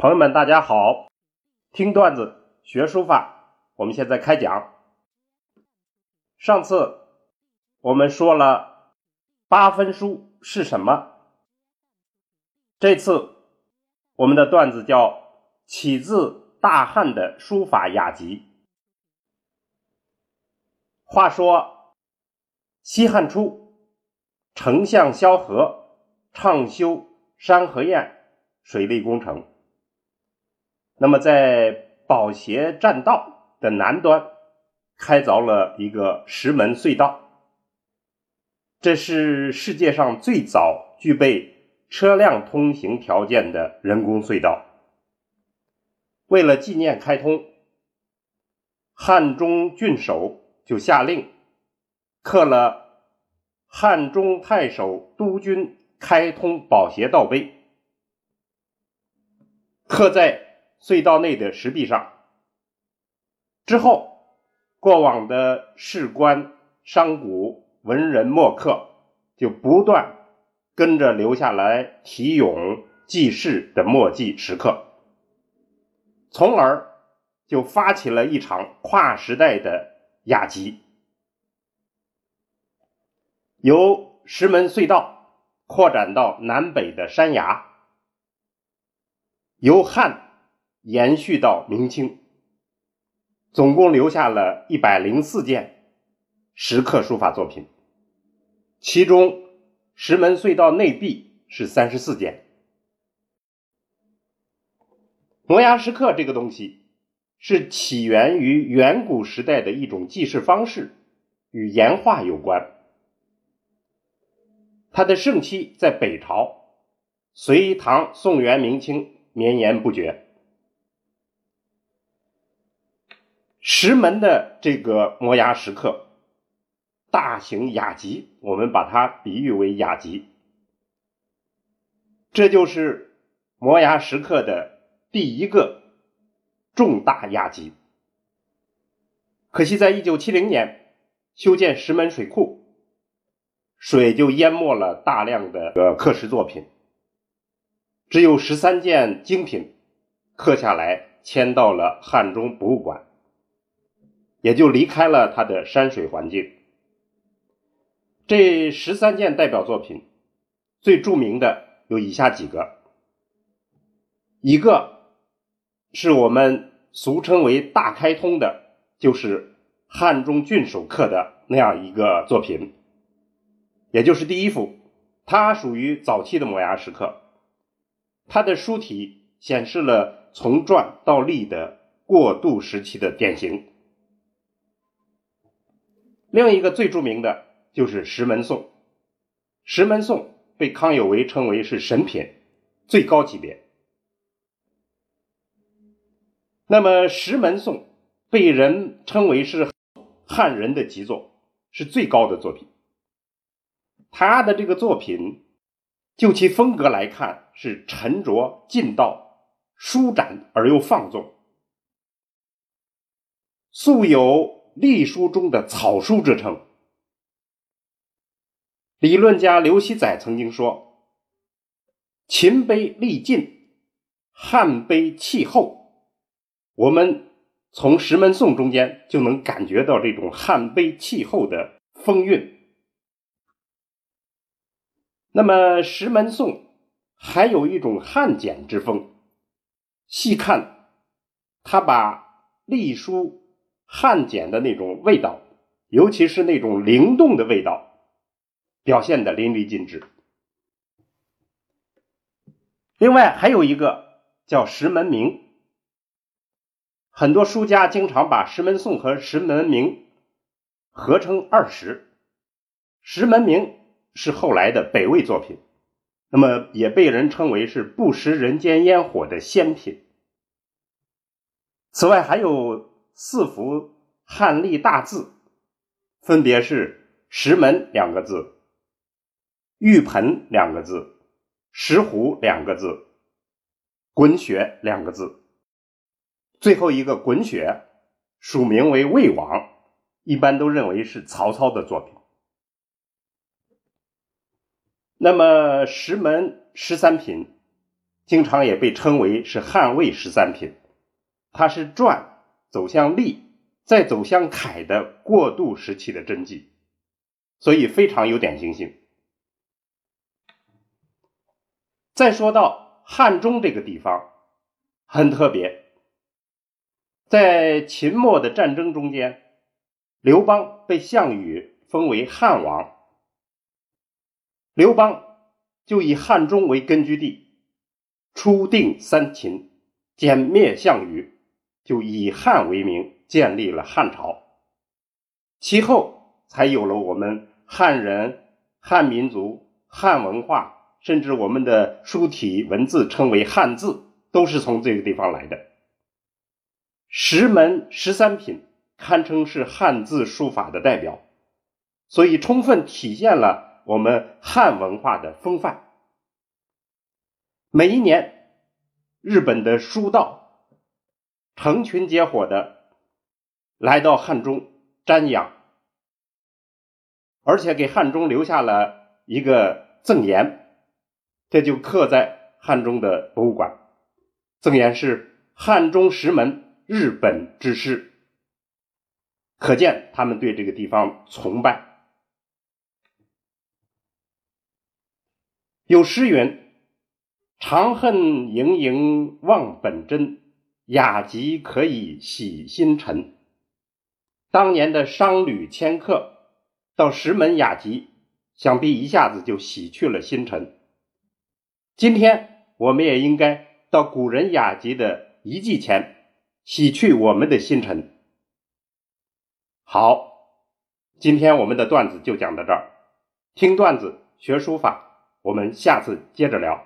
朋友们，大家好！听段子学书法，我们现在开讲。上次我们说了八分书是什么，这次我们的段子叫起自大汉的书法雅集。话说西汉初，丞相萧何倡修山河堰水利工程。那么，在宝协栈道的南端开凿了一个石门隧道，这是世界上最早具备车辆通行条件的人工隧道。为了纪念开通，汉中郡守就下令刻了“汉中太守督军开通宝协道碑”，刻在。隧道内的石壁上，之后，过往的士官、商贾、文人墨客就不断跟着留下来题咏记事的墨迹石刻，从而就发起了一场跨时代的雅集，由石门隧道扩展到南北的山崖，由汉。延续到明清，总共留下了一百零四件石刻书法作品，其中石门隧道内壁是三十四件。摩崖石刻这个东西是起源于远古时代的一种记事方式，与岩画有关。它的盛期在北朝，隋唐宋元明清绵延不绝。石门的这个摩崖石刻，大型雅集，我们把它比喻为雅集。这就是摩崖石刻的第一个重大雅集。可惜，在一九七零年修建石门水库，水就淹没了大量的呃刻石作品，只有十三件精品刻下来，迁到了汉中博物馆。也就离开了他的山水环境。这十三件代表作品，最著名的有以下几个：一个是我们俗称为“大开通”的，就是汉中郡守刻的那样一个作品，也就是第一幅，它属于早期的摩崖石刻，它的书体显示了从篆到隶的过渡时期的典型。另一个最著名的就是《石门颂》，《石门颂》被康有为称为是神品，最高级别。那么，《石门颂》被人称为是汉人的极作，是最高的作品。他的这个作品，就其风格来看，是沉着劲道、舒展而又放纵，素有。隶书中的草书之称。理论家刘熙载曾经说：“秦碑历尽，汉碑气厚。”我们从《石门颂》中间就能感觉到这种汉碑气候的风韵。那么，《石门颂》还有一种汉简之风。细看，他把隶书。汉简的那种味道，尤其是那种灵动的味道，表现的淋漓尽致。另外还有一个叫《石门铭》，很多书家经常把《石门颂》和《石门铭》合称二十。《石门铭》是后来的北魏作品，那么也被人称为是不食人间烟火的仙品。此外还有。四幅汉隶大字，分别是“石门”两个字、“玉盆”两个字、“石斛”两个字、“滚雪”两个字。最后一个“滚雪”署名为魏王，一般都认为是曹操的作品。那么，石门十三品经常也被称为是汉魏十三品。它是篆走向隶，再走向楷的过渡时期的真迹，所以非常有典型性。再说到汉中这个地方，很特别，在秦末的战争中间，刘邦被项羽封为汉王，刘邦就以汉中为根据地，初定三秦，歼灭项羽。就以汉为名建立了汉朝，其后才有了我们汉人、汉民族、汉文化，甚至我们的书体文字称为汉字，都是从这个地方来的。石门十三品堪称是汉字书法的代表，所以充分体现了我们汉文化的风范。每一年，日本的书道。成群结伙的来到汉中瞻仰，而且给汉中留下了一个赠言，这就刻在汉中的博物馆。赠言是“汉中石门，日本之师”，可见他们对这个地方崇拜。有诗云：“长恨盈盈望本真。”雅集可以洗心尘。当年的商旅迁客到石门雅集，想必一下子就洗去了心尘。今天我们也应该到古人雅集的遗迹前，洗去我们的心尘。好，今天我们的段子就讲到这儿。听段子学书法，我们下次接着聊。